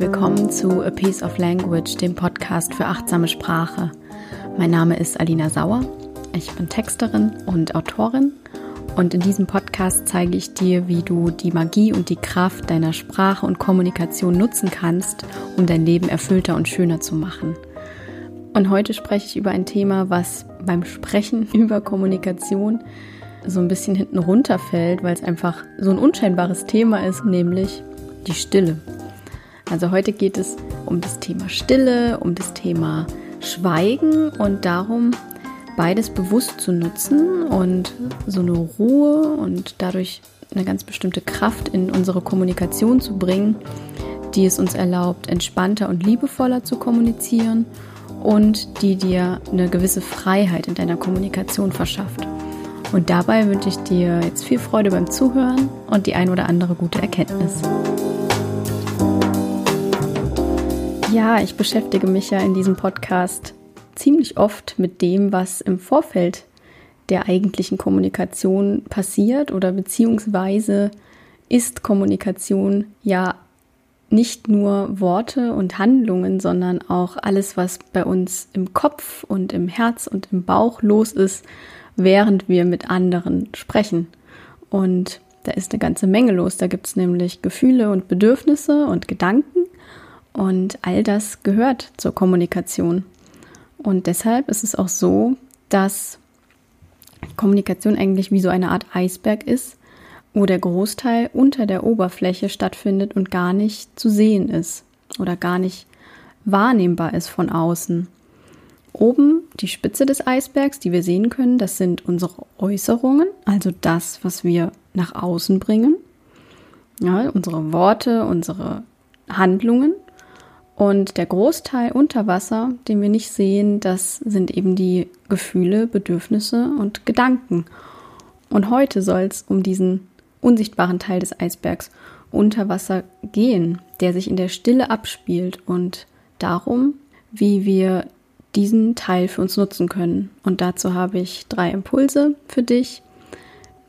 Willkommen zu A Piece of Language, dem Podcast für achtsame Sprache. Mein Name ist Alina Sauer. Ich bin Texterin und Autorin und in diesem Podcast zeige ich dir, wie du die Magie und die Kraft deiner Sprache und Kommunikation nutzen kannst, um dein Leben erfüllter und schöner zu machen. Und heute spreche ich über ein Thema, was beim Sprechen über Kommunikation so ein bisschen hinten runterfällt, weil es einfach so ein unscheinbares Thema ist, nämlich die Stille. Also heute geht es um das Thema Stille, um das Thema Schweigen und darum, beides bewusst zu nutzen und so eine Ruhe und dadurch eine ganz bestimmte Kraft in unsere Kommunikation zu bringen, die es uns erlaubt, entspannter und liebevoller zu kommunizieren und die dir eine gewisse Freiheit in deiner Kommunikation verschafft. Und dabei wünsche ich dir jetzt viel Freude beim Zuhören und die ein oder andere gute Erkenntnis. Ja, ich beschäftige mich ja in diesem Podcast ziemlich oft mit dem, was im Vorfeld der eigentlichen Kommunikation passiert oder beziehungsweise ist Kommunikation ja nicht nur Worte und Handlungen, sondern auch alles, was bei uns im Kopf und im Herz und im Bauch los ist, während wir mit anderen sprechen. Und da ist eine ganze Menge los. Da gibt es nämlich Gefühle und Bedürfnisse und Gedanken. Und all das gehört zur Kommunikation. Und deshalb ist es auch so, dass Kommunikation eigentlich wie so eine Art Eisberg ist, wo der Großteil unter der Oberfläche stattfindet und gar nicht zu sehen ist oder gar nicht wahrnehmbar ist von außen. Oben die Spitze des Eisbergs, die wir sehen können, das sind unsere Äußerungen, also das, was wir nach außen bringen. Ja, unsere Worte, unsere Handlungen. Und der Großteil unter Wasser, den wir nicht sehen, das sind eben die Gefühle, Bedürfnisse und Gedanken. Und heute soll es um diesen unsichtbaren Teil des Eisbergs unter Wasser gehen, der sich in der Stille abspielt und darum, wie wir diesen Teil für uns nutzen können. Und dazu habe ich drei Impulse für dich,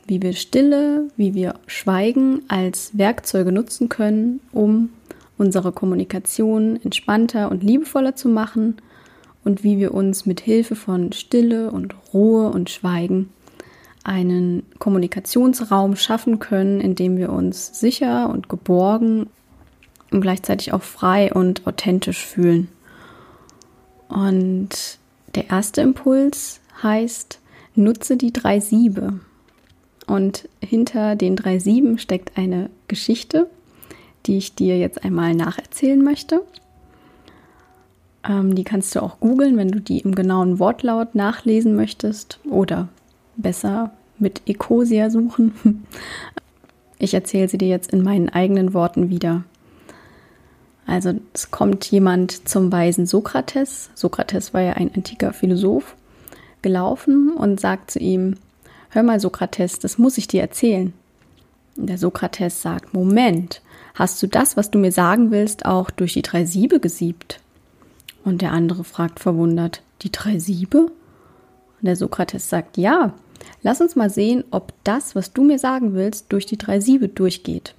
wie wir Stille, wie wir Schweigen als Werkzeuge nutzen können, um unsere Kommunikation entspannter und liebevoller zu machen und wie wir uns mit Hilfe von Stille und Ruhe und Schweigen einen Kommunikationsraum schaffen können, in dem wir uns sicher und geborgen und gleichzeitig auch frei und authentisch fühlen. Und der erste Impuls heißt, nutze die drei Siebe. Und hinter den drei Sieben steckt eine Geschichte, die ich dir jetzt einmal nacherzählen möchte. Ähm, die kannst du auch googeln, wenn du die im genauen Wortlaut nachlesen möchtest oder besser mit Ecosia suchen. Ich erzähle sie dir jetzt in meinen eigenen Worten wieder. Also es kommt jemand zum weisen Sokrates. Sokrates war ja ein antiker Philosoph, gelaufen und sagt zu ihm, Hör mal Sokrates, das muss ich dir erzählen. Der Sokrates sagt, Moment, Hast du das, was du mir sagen willst, auch durch die drei Siebe gesiebt? Und der andere fragt verwundert, die drei Siebe? Und der Sokrates sagt, ja, lass uns mal sehen, ob das, was du mir sagen willst, durch die drei Siebe durchgeht.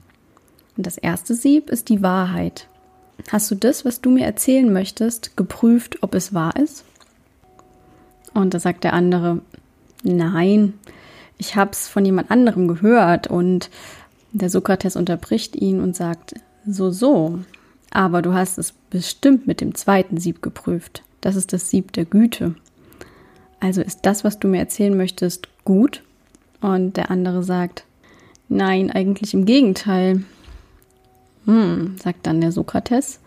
Und das erste Sieb ist die Wahrheit. Hast du das, was du mir erzählen möchtest, geprüft, ob es wahr ist? Und da sagt der andere, nein, ich habe es von jemand anderem gehört und der Sokrates unterbricht ihn und sagt, so, so, aber du hast es bestimmt mit dem zweiten Sieb geprüft. Das ist das Sieb der Güte. Also ist das, was du mir erzählen möchtest, gut? Und der andere sagt, nein, eigentlich im Gegenteil. Hm, sagt dann der Sokrates.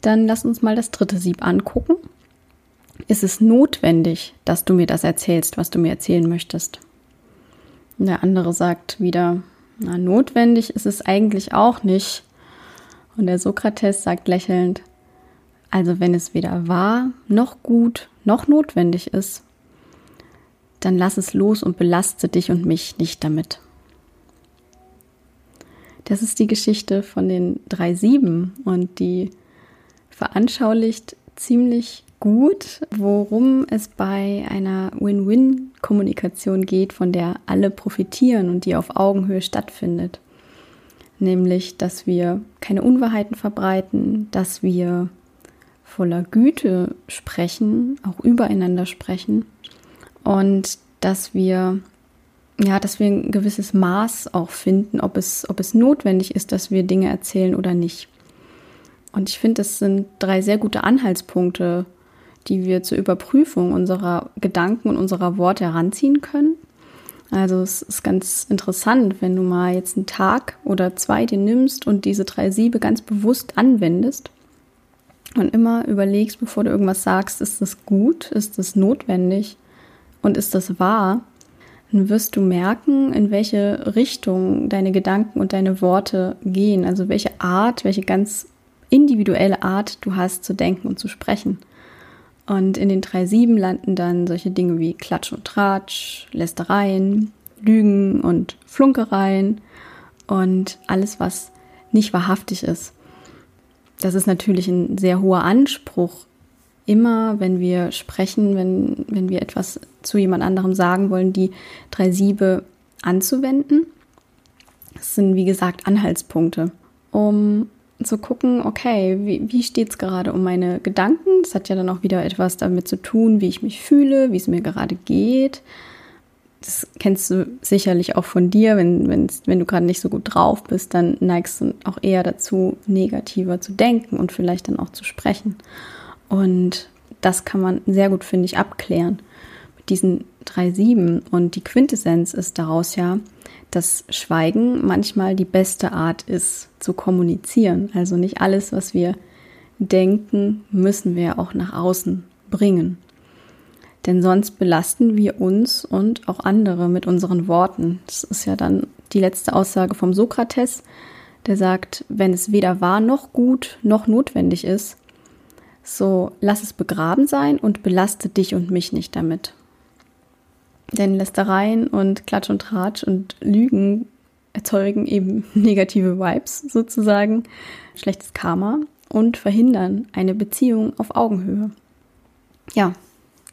Dann lass uns mal das dritte Sieb angucken. Ist es notwendig, dass du mir das erzählst, was du mir erzählen möchtest? Der andere sagt wieder, na, notwendig ist es eigentlich auch nicht. Und der Sokrates sagt lächelnd, also wenn es weder wahr noch gut noch notwendig ist, dann lass es los und belaste dich und mich nicht damit. Das ist die Geschichte von den drei Sieben und die veranschaulicht ziemlich gut, worum es bei einer Win-Win-Kommunikation geht, von der alle profitieren und die auf Augenhöhe stattfindet. nämlich dass wir keine Unwahrheiten verbreiten, dass wir voller Güte sprechen, auch übereinander sprechen und dass wir ja, dass wir ein gewisses Maß auch finden, ob es, ob es notwendig ist, dass wir Dinge erzählen oder nicht. Und ich finde, das sind drei sehr gute Anhaltspunkte, die wir zur Überprüfung unserer Gedanken und unserer Worte heranziehen können. Also es ist ganz interessant, wenn du mal jetzt einen Tag oder zwei dir nimmst und diese drei Siebe ganz bewusst anwendest und immer überlegst, bevor du irgendwas sagst, ist das gut, ist das notwendig und ist das wahr, dann wirst du merken, in welche Richtung deine Gedanken und deine Worte gehen, also welche Art, welche ganz individuelle Art du hast zu denken und zu sprechen. Und in den drei Sieben landen dann solche Dinge wie Klatsch und Tratsch, Lästereien, Lügen und Flunkereien und alles, was nicht wahrhaftig ist. Das ist natürlich ein sehr hoher Anspruch. Immer, wenn wir sprechen, wenn, wenn wir etwas zu jemand anderem sagen wollen, die drei Siebe anzuwenden. Das sind, wie gesagt, Anhaltspunkte, um zu gucken, okay, wie, wie steht es gerade um meine Gedanken? Das hat ja dann auch wieder etwas damit zu tun, wie ich mich fühle, wie es mir gerade geht. Das kennst du sicherlich auch von dir, wenn, wenn du gerade nicht so gut drauf bist, dann neigst du auch eher dazu, negativer zu denken und vielleicht dann auch zu sprechen. Und das kann man sehr gut, finde ich, abklären mit diesen drei Sieben. Und die Quintessenz ist daraus ja, dass Schweigen manchmal die beste Art ist zu kommunizieren. Also nicht alles, was wir denken, müssen wir auch nach außen bringen. Denn sonst belasten wir uns und auch andere mit unseren Worten. Das ist ja dann die letzte Aussage vom Sokrates, der sagt, wenn es weder wahr noch gut noch notwendig ist, so lass es begraben sein und belaste dich und mich nicht damit. Denn Lästereien und Klatsch und Tratsch und Lügen erzeugen eben negative Vibes sozusagen, schlechtes Karma und verhindern eine Beziehung auf Augenhöhe. Ja,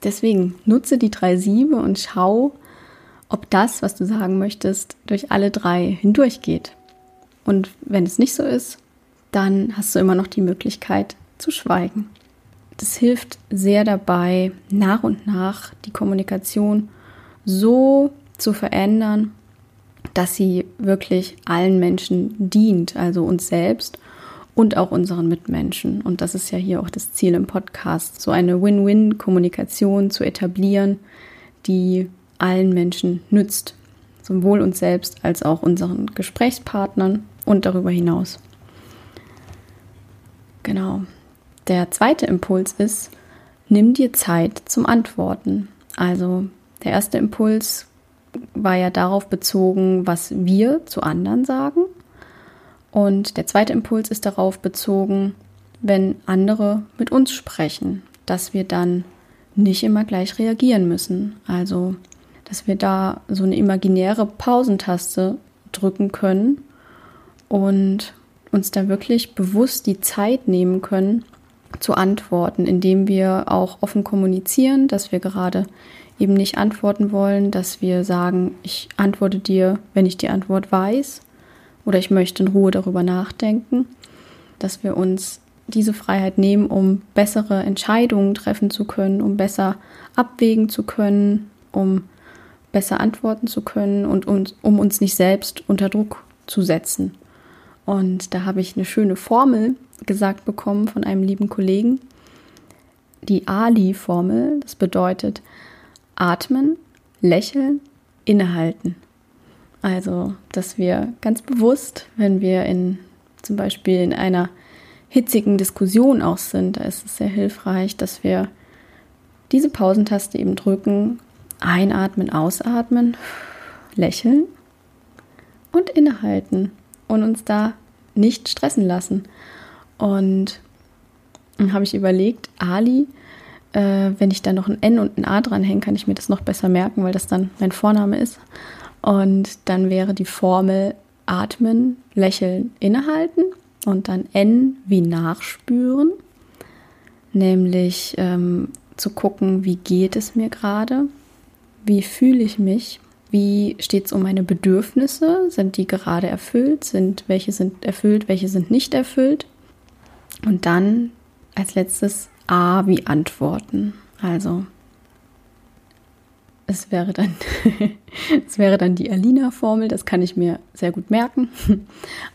deswegen nutze die drei Siebe und schau, ob das, was du sagen möchtest, durch alle drei hindurchgeht. Und wenn es nicht so ist, dann hast du immer noch die Möglichkeit zu schweigen. Das hilft sehr dabei, nach und nach die Kommunikation so zu verändern, dass sie wirklich allen Menschen dient, also uns selbst und auch unseren Mitmenschen. Und das ist ja hier auch das Ziel im Podcast, so eine Win-Win-Kommunikation zu etablieren, die allen Menschen nützt, sowohl uns selbst als auch unseren Gesprächspartnern und darüber hinaus. Genau. Der zweite Impuls ist, nimm dir Zeit zum Antworten. Also der erste Impuls war ja darauf bezogen, was wir zu anderen sagen. Und der zweite Impuls ist darauf bezogen, wenn andere mit uns sprechen, dass wir dann nicht immer gleich reagieren müssen. Also, dass wir da so eine imaginäre Pausentaste drücken können und uns da wirklich bewusst die Zeit nehmen können, zu antworten, indem wir auch offen kommunizieren, dass wir gerade eben nicht antworten wollen, dass wir sagen, ich antworte dir, wenn ich die Antwort weiß oder ich möchte in Ruhe darüber nachdenken, dass wir uns diese Freiheit nehmen, um bessere Entscheidungen treffen zu können, um besser abwägen zu können, um besser antworten zu können und um, um uns nicht selbst unter Druck zu setzen. Und da habe ich eine schöne Formel gesagt bekommen von einem lieben Kollegen. Die Ali-Formel, das bedeutet, atmen, lächeln, innehalten. Also, dass wir ganz bewusst, wenn wir in zum Beispiel in einer hitzigen Diskussion auch sind, da ist es sehr hilfreich, dass wir diese Pausentaste eben drücken, einatmen, ausatmen, lächeln und innehalten und uns da nicht stressen lassen. Und dann habe ich überlegt, Ali äh, wenn ich da noch ein N und ein A dranhänge, kann ich mir das noch besser merken, weil das dann mein Vorname ist. Und dann wäre die Formel atmen, lächeln, innehalten und dann N wie nachspüren, nämlich ähm, zu gucken, wie geht es mir gerade, wie fühle ich mich, wie steht es um meine Bedürfnisse? Sind die gerade erfüllt? Sind welche sind erfüllt, welche sind nicht erfüllt? Und dann als letztes A wie Antworten. Also es wäre dann, es wäre dann die Alina-Formel, das kann ich mir sehr gut merken.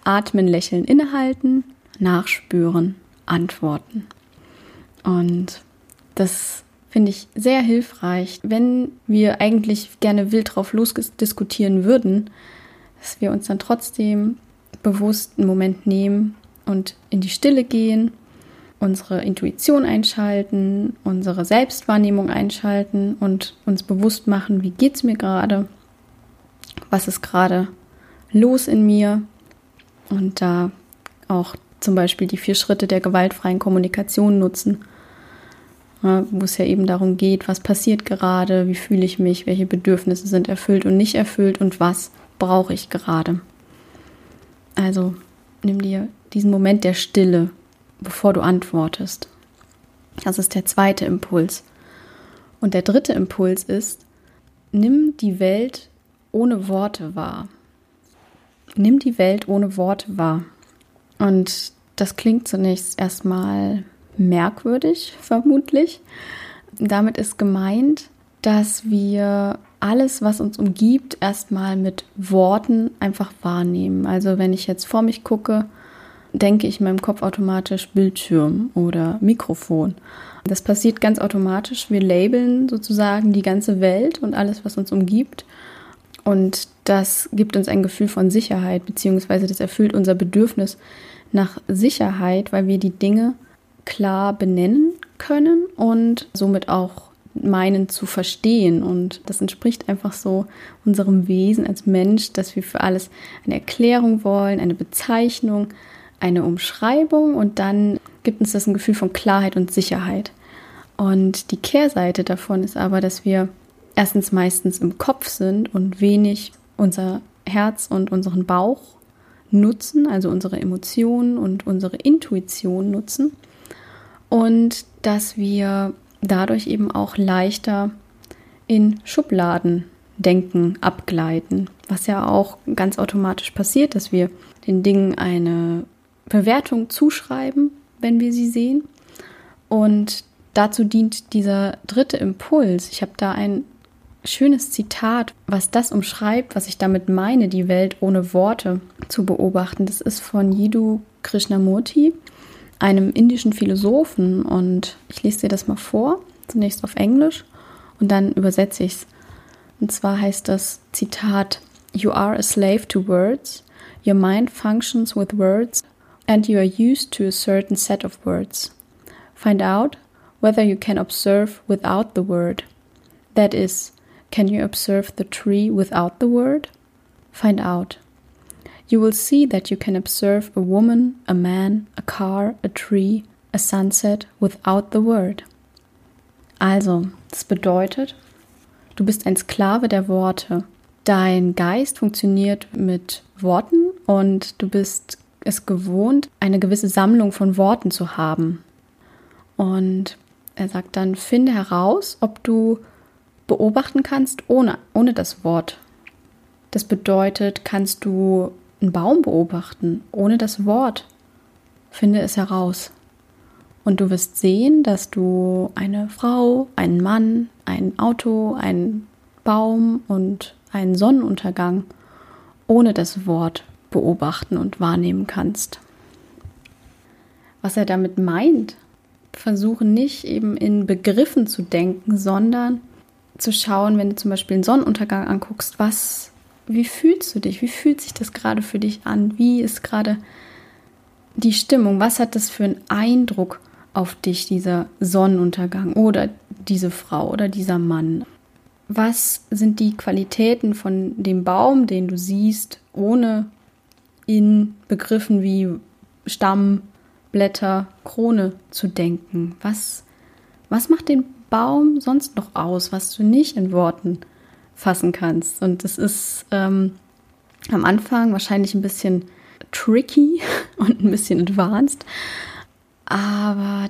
Atmen, lächeln, innehalten, nachspüren, antworten. Und das finde ich sehr hilfreich, wenn wir eigentlich gerne wild drauf losdiskutieren würden, dass wir uns dann trotzdem bewusst einen Moment nehmen und in die Stille gehen, unsere Intuition einschalten, unsere Selbstwahrnehmung einschalten und uns bewusst machen, wie geht es mir gerade, was ist gerade los in mir und da auch zum Beispiel die vier Schritte der gewaltfreien Kommunikation nutzen, wo es ja eben darum geht, was passiert gerade, wie fühle ich mich, welche Bedürfnisse sind erfüllt und nicht erfüllt und was brauche ich gerade. Also nimm dir diesen Moment der Stille, bevor du antwortest. Das ist der zweite Impuls. Und der dritte Impuls ist, nimm die Welt ohne Worte wahr. Nimm die Welt ohne Worte wahr. Und das klingt zunächst erstmal merkwürdig, vermutlich. Damit ist gemeint, dass wir alles, was uns umgibt, erstmal mit Worten einfach wahrnehmen. Also wenn ich jetzt vor mich gucke, denke ich in meinem Kopf automatisch Bildschirm oder Mikrofon. Das passiert ganz automatisch. Wir labeln sozusagen die ganze Welt und alles, was uns umgibt. Und das gibt uns ein Gefühl von Sicherheit, beziehungsweise das erfüllt unser Bedürfnis nach Sicherheit, weil wir die Dinge klar benennen können und somit auch meinen zu verstehen. Und das entspricht einfach so unserem Wesen als Mensch, dass wir für alles eine Erklärung wollen, eine Bezeichnung, eine Umschreibung und dann gibt uns das ein Gefühl von Klarheit und Sicherheit. Und die Kehrseite davon ist aber, dass wir erstens meistens im Kopf sind und wenig unser Herz und unseren Bauch nutzen, also unsere Emotionen und unsere Intuition nutzen. Und dass wir dadurch eben auch leichter in Schubladen denken, abgleiten, was ja auch ganz automatisch passiert, dass wir den Dingen eine Bewertung zuschreiben, wenn wir sie sehen. Und dazu dient dieser dritte Impuls. Ich habe da ein schönes Zitat, was das umschreibt, was ich damit meine, die Welt ohne Worte zu beobachten. Das ist von Jiddu Krishnamurti, einem indischen Philosophen. Und ich lese dir das mal vor, zunächst auf Englisch und dann übersetze ich es. Und zwar heißt das Zitat: You are a slave to words. Your mind functions with words and you are used to a certain set of words. Find out whether you can observe without the word. That is, can you observe the tree without the word? Find out. You will see that you can observe a woman, a man, a car, a tree, a sunset without the word. Also, das bedeutet, du bist ein Sklave der Worte. Dein Geist funktioniert mit Worten und du bist es gewohnt, eine gewisse Sammlung von Worten zu haben. Und er sagt dann, finde heraus, ob du beobachten kannst ohne, ohne das Wort. Das bedeutet, kannst du einen Baum beobachten ohne das Wort. Finde es heraus. Und du wirst sehen, dass du eine Frau, einen Mann, ein Auto, einen Baum und einen Sonnenuntergang ohne das Wort beobachten und wahrnehmen kannst. Was er damit meint, versuche nicht eben in Begriffen zu denken, sondern zu schauen, wenn du zum Beispiel einen Sonnenuntergang anguckst, was, wie fühlst du dich? Wie fühlt sich das gerade für dich an? Wie ist gerade die Stimmung? Was hat das für einen Eindruck auf dich, dieser Sonnenuntergang oder diese Frau oder dieser Mann? Was sind die Qualitäten von dem Baum, den du siehst, ohne in Begriffen wie Stamm, Blätter, Krone zu denken. Was, was macht den Baum sonst noch aus, was du nicht in Worten fassen kannst? Und das ist ähm, am Anfang wahrscheinlich ein bisschen tricky und ein bisschen advanced, aber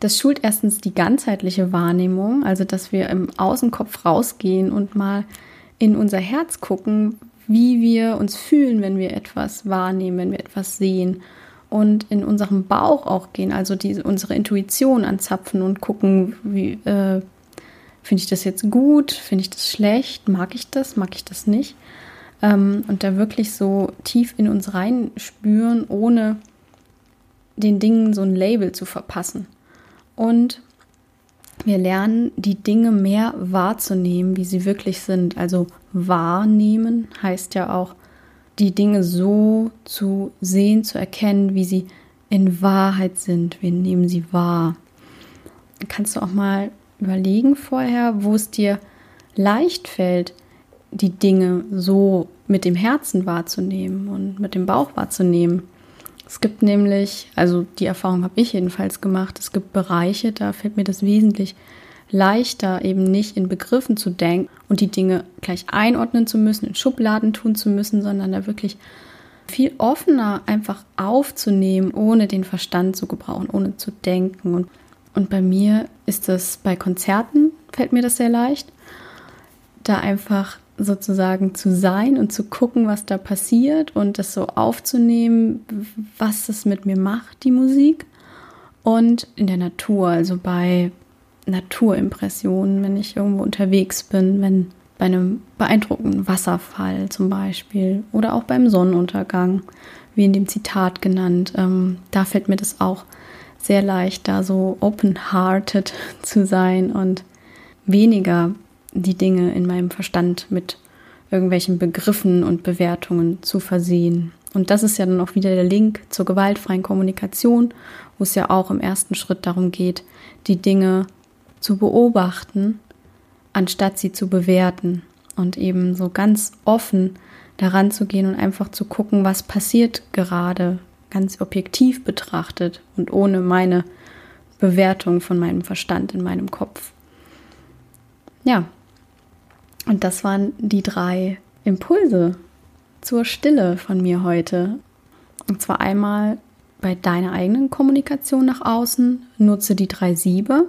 das schult erstens die ganzheitliche Wahrnehmung, also dass wir im Außenkopf rausgehen und mal in unser Herz gucken, wie wir uns fühlen, wenn wir etwas wahrnehmen, wenn wir etwas sehen und in unserem Bauch auch gehen, also die, unsere Intuition anzapfen und gucken, wie äh, finde ich das jetzt gut, finde ich das schlecht, mag ich das, mag ich das nicht ähm, und da wirklich so tief in uns reinspüren, ohne den Dingen so ein Label zu verpassen. Und wir lernen, die Dinge mehr wahrzunehmen, wie sie wirklich sind. Also wahrnehmen heißt ja auch, die Dinge so zu sehen, zu erkennen, wie sie in Wahrheit sind. Wir nehmen sie wahr. Kannst du auch mal überlegen vorher, wo es dir leicht fällt, die Dinge so mit dem Herzen wahrzunehmen und mit dem Bauch wahrzunehmen. Es gibt nämlich, also die Erfahrung habe ich jedenfalls gemacht, es gibt Bereiche, da fällt mir das wesentlich leichter, eben nicht in Begriffen zu denken und die Dinge gleich einordnen zu müssen, in Schubladen tun zu müssen, sondern da wirklich viel offener einfach aufzunehmen, ohne den Verstand zu gebrauchen, ohne zu denken. Und, und bei mir ist das bei Konzerten, fällt mir das sehr leicht, da einfach sozusagen zu sein und zu gucken, was da passiert und das so aufzunehmen, was es mit mir macht, die Musik. Und in der Natur, also bei Naturimpressionen, wenn ich irgendwo unterwegs bin, wenn bei einem beeindruckenden Wasserfall zum Beispiel oder auch beim Sonnenuntergang, wie in dem Zitat genannt, ähm, da fällt mir das auch sehr leicht, da so open-hearted zu sein und weniger die Dinge in meinem Verstand mit irgendwelchen Begriffen und Bewertungen zu versehen. Und das ist ja dann auch wieder der Link zur gewaltfreien Kommunikation, wo es ja auch im ersten Schritt darum geht, die Dinge zu beobachten, anstatt sie zu bewerten und eben so ganz offen daran zu gehen und einfach zu gucken, was passiert gerade, ganz objektiv betrachtet und ohne meine Bewertung von meinem Verstand in meinem Kopf. Ja, und das waren die drei Impulse zur Stille von mir heute. Und zwar einmal bei deiner eigenen Kommunikation nach außen, nutze die drei Siebe.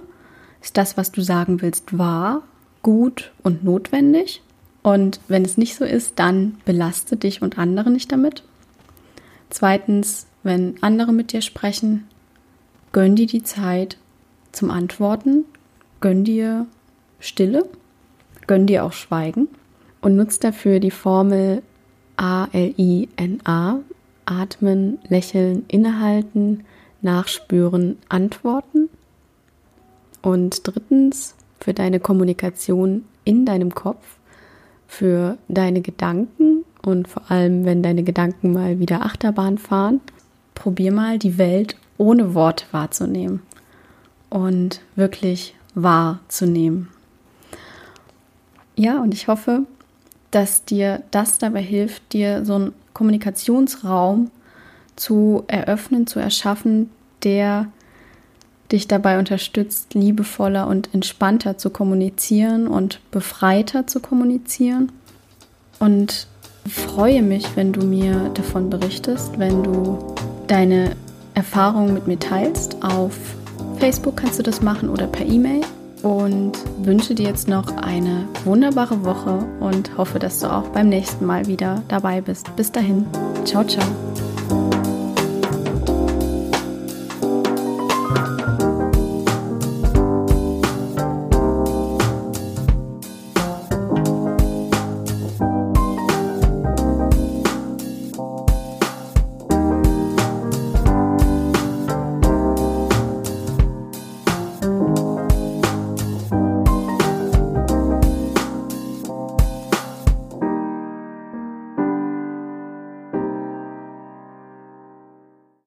Ist das, was du sagen willst, wahr, gut und notwendig? Und wenn es nicht so ist, dann belaste dich und andere nicht damit. Zweitens, wenn andere mit dir sprechen, gönn dir die Zeit zum Antworten, gönn dir Stille Gönn dir auch Schweigen und nutzt dafür die Formel A-L-I-N-A. Atmen, lächeln, innehalten, nachspüren, antworten. Und drittens, für deine Kommunikation in deinem Kopf, für deine Gedanken und vor allem, wenn deine Gedanken mal wieder Achterbahn fahren, probier mal die Welt ohne Worte wahrzunehmen und wirklich wahrzunehmen. Ja, und ich hoffe, dass dir das dabei hilft, dir so einen Kommunikationsraum zu eröffnen, zu erschaffen, der dich dabei unterstützt, liebevoller und entspannter zu kommunizieren und befreiter zu kommunizieren. Und freue mich, wenn du mir davon berichtest, wenn du deine Erfahrungen mit mir teilst. Auf Facebook kannst du das machen oder per E-Mail und wünsche dir jetzt noch eine wunderbare Woche und hoffe, dass du auch beim nächsten Mal wieder dabei bist. Bis dahin, ciao, ciao.